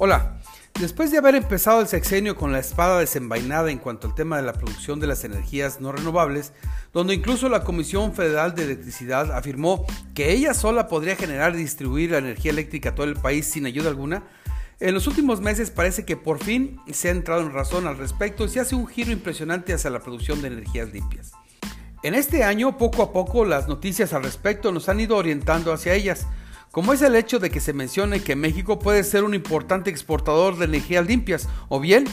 Hola, después de haber empezado el sexenio con la espada desenvainada en cuanto al tema de la producción de las energías no renovables, donde incluso la Comisión Federal de Electricidad afirmó que ella sola podría generar y distribuir la energía eléctrica a todo el país sin ayuda alguna, en los últimos meses parece que por fin se ha entrado en razón al respecto y se hace un giro impresionante hacia la producción de energías limpias. En este año, poco a poco, las noticias al respecto nos han ido orientando hacia ellas, como es el hecho de que se mencione que México puede ser un importante exportador de energías limpias, o bien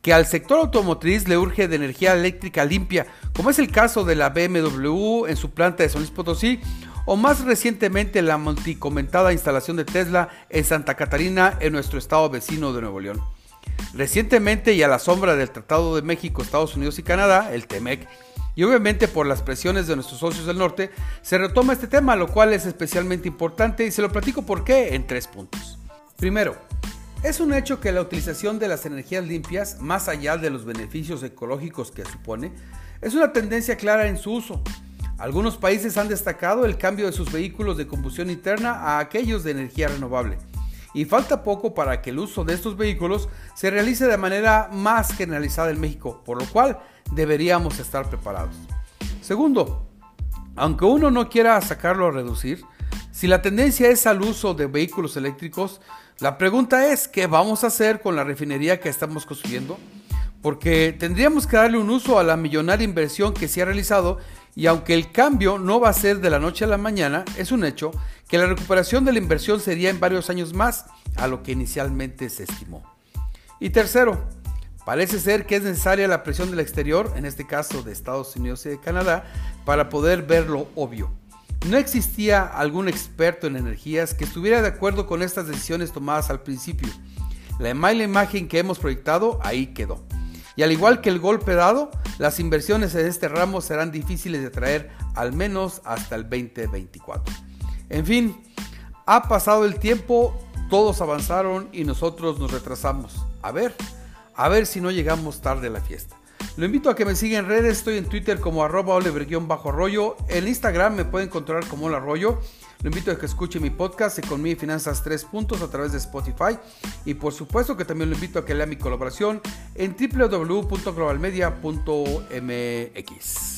que al sector automotriz le urge de energía eléctrica limpia, como es el caso de la BMW en su planta de San Potosí, o más recientemente la multicomentada instalación de Tesla en Santa Catarina, en nuestro estado vecino de Nuevo León. Recientemente y a la sombra del Tratado de México, Estados Unidos y Canadá, el TEMEC, y obviamente por las presiones de nuestros socios del norte, se retoma este tema, lo cual es especialmente importante y se lo platico por qué en tres puntos. Primero, es un hecho que la utilización de las energías limpias, más allá de los beneficios ecológicos que supone, es una tendencia clara en su uso. Algunos países han destacado el cambio de sus vehículos de combustión interna a aquellos de energía renovable. Y falta poco para que el uso de estos vehículos se realice de manera más generalizada en México, por lo cual deberíamos estar preparados. Segundo, aunque uno no quiera sacarlo a reducir, si la tendencia es al uso de vehículos eléctricos, la pregunta es, ¿qué vamos a hacer con la refinería que estamos construyendo? Porque tendríamos que darle un uso a la millonaria inversión que se ha realizado y aunque el cambio no va a ser de la noche a la mañana, es un hecho que la recuperación de la inversión sería en varios años más a lo que inicialmente se estimó. Y tercero, Parece ser que es necesaria la presión del exterior, en este caso de Estados Unidos y de Canadá, para poder ver lo obvio. No existía algún experto en energías que estuviera de acuerdo con estas decisiones tomadas al principio. La mala imagen que hemos proyectado ahí quedó. Y al igual que el golpe dado, las inversiones en este ramo serán difíciles de traer al menos hasta el 2024. En fin, ha pasado el tiempo, todos avanzaron y nosotros nos retrasamos. A ver, a ver si no llegamos tarde a la fiesta. Lo invito a que me siga en redes, estoy en Twitter como arroba oliver-arroyo, en Instagram me puede encontrar como el arroyo. Lo invito a que escuche mi podcast Economía y Finanzas 3 puntos a través de Spotify y por supuesto que también lo invito a que lea mi colaboración en www.globalmedia.mx.